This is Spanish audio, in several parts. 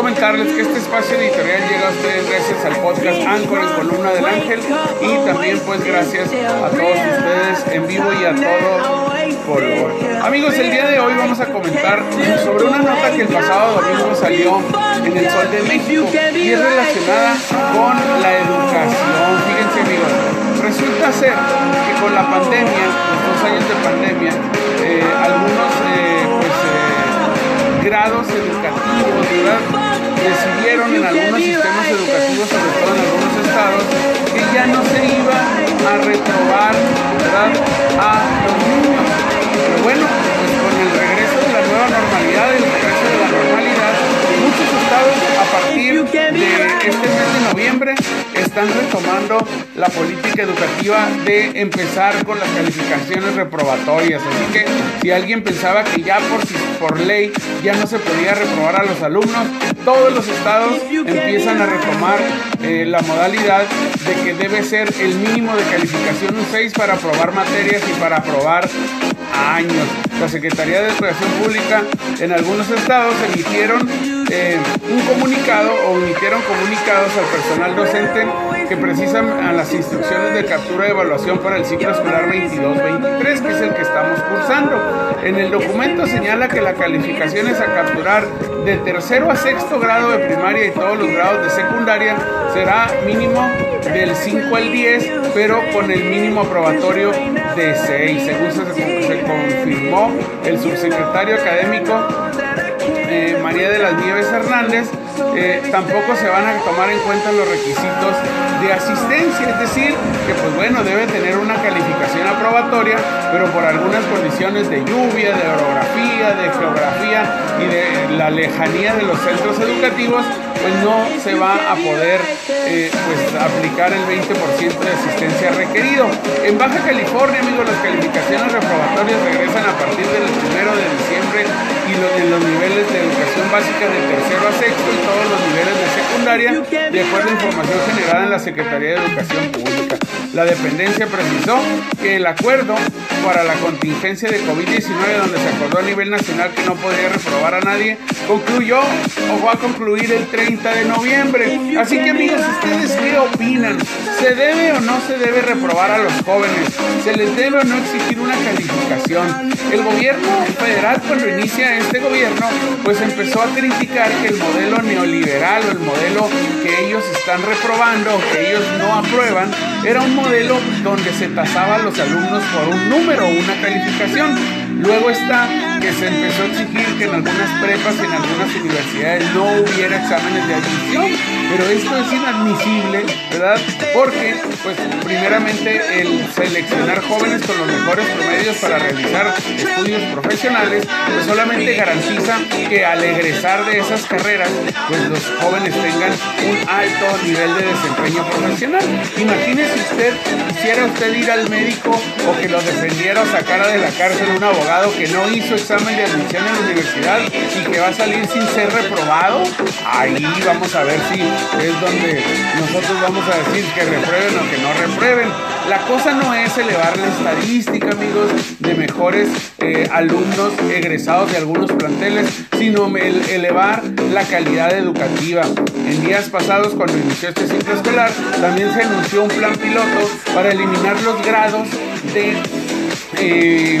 comentarles que este espacio editorial llega a ustedes gracias al podcast Anchor en Columna del Ángel y también pues gracias a todos ustedes en vivo y a todo color. Amigos, el día de hoy vamos a comentar sobre una nota que el pasado domingo salió en el Sol de México y es relacionada con la educación. Fíjense amigos, resulta ser que con la pandemia, los dos años de pandemia, eh, algunos eh, pues, eh, grados educativos, decidieron en algunos sistemas educativos, sobre todo en algunos estados, que ya no se iba están retomando la política educativa de empezar con las calificaciones reprobatorias. Así que si alguien pensaba que ya por, por ley ya no se podía reprobar a los alumnos, todos los estados empiezan a retomar eh, la modalidad de que debe ser el mínimo de calificación un 6 para aprobar materias y para aprobar años. La Secretaría de Educación Pública en algunos estados emitieron eh, un comunicado o emitieron comunicados al personal docente que precisan a las instrucciones de captura de evaluación para el ciclo escolar 22-23, que es el que estamos cursando. En el documento señala que la calificación es a capturar de tercero a sexto grado de primaria y todos los grados de secundaria será mínimo del 5 al 10, pero con el mínimo aprobatorio de 6, según se, se confirmó el subsecretario académico Eh, tampoco se van a tomar en cuenta los requisitos de asistencia, es decir, que pues bueno, debe tener una calificación aprobatoria, pero por algunas condiciones de lluvia, de orografía, de geografía y de la lejanía de los centros educativos, pues no se va a poder eh, pues aplicar el 20% de asistencia requerido. En Baja California, amigos, las calificaciones reprobatorias regresan a partir del 1 de básica de tercero a sexto y todos los niveles de secundaria, de acuerdo a información generada en la Secretaría de Educación Pública. La dependencia precisó que el acuerdo para la contingencia de COVID-19, donde se acordó a nivel nacional que no podía reprobar a nadie, concluyó o va a concluir el 30 de noviembre. Así que amigos, ¿ustedes qué opinan? ¿Se debe o no se debe reprobar a los jóvenes? ¿Se les debe o no exigir una calificación? El gobierno federal cuando inicia este gobierno, pues empezó a criticar que el modelo neoliberal o el modelo que ellos están reprobando, que ellos no aprueban, era un modelo donde se tasaba a los alumnos por un número, una calificación. Luego está que se empezó a exigir que en algunas prepas en algunas universidades no hubiera exámenes de admisión, pero esto es inadmisible, ¿verdad? Porque, pues, primeramente el seleccionar jóvenes con los mejores para realizar estudios profesionales, pues solamente garantiza que al egresar de esas carreras, pues los jóvenes tengan un alto nivel de desempeño profesional. Imagínese usted, quisiera usted ir al médico o que lo defendiera o sacara de la cárcel un abogado que no hizo examen de admisión en la universidad y que va a salir sin ser reprobado, ahí vamos a ver si es donde nosotros vamos a decir que reprueben o que no reprueben. La cosa no es elevar la estadística, amigos, de mejores eh, alumnos egresados de algunos planteles, sino elevar la calidad educativa. En días pasados, cuando inició este ciclo escolar, también se anunció un plan piloto para eliminar los grados de... Eh,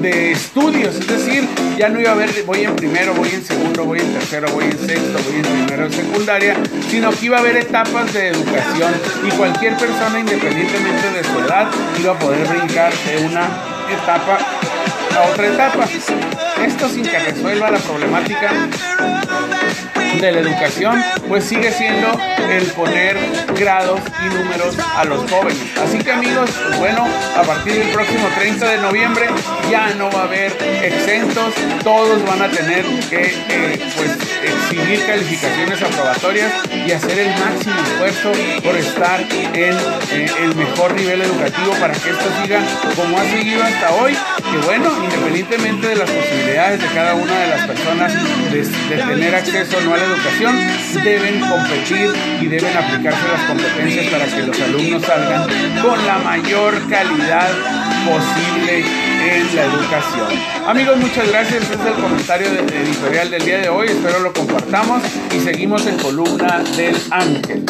de estudios, es decir, ya no iba a haber voy en primero, voy en segundo, voy en tercero, voy en sexto, voy en primero en secundaria, sino que iba a haber etapas de educación y cualquier persona, independientemente de su edad, iba a poder brincar de una etapa a otra etapa. Esto sin que resuelva la problemática de la educación, pues sigue siendo el poner grados y números a los jóvenes. Así que amigos, bueno, a partir del próximo 30 de noviembre ya no va a haber exentos, todos van a tener que eh, pues exhibir calificaciones aprobatorias y hacer el máximo esfuerzo por estar en eh, el mejor nivel educativo para que esto siga como ha seguido hasta hoy, que bueno, independientemente de las posibilidades de cada una de las personas de tener acceso o no a la educación, deben competir y deben aplicarse las competencias para que los alumnos salgan con la mayor calidad posible en la educación. Amigos, muchas gracias. Este es el comentario editorial del día de hoy. Espero lo compartamos y seguimos en columna del ángel.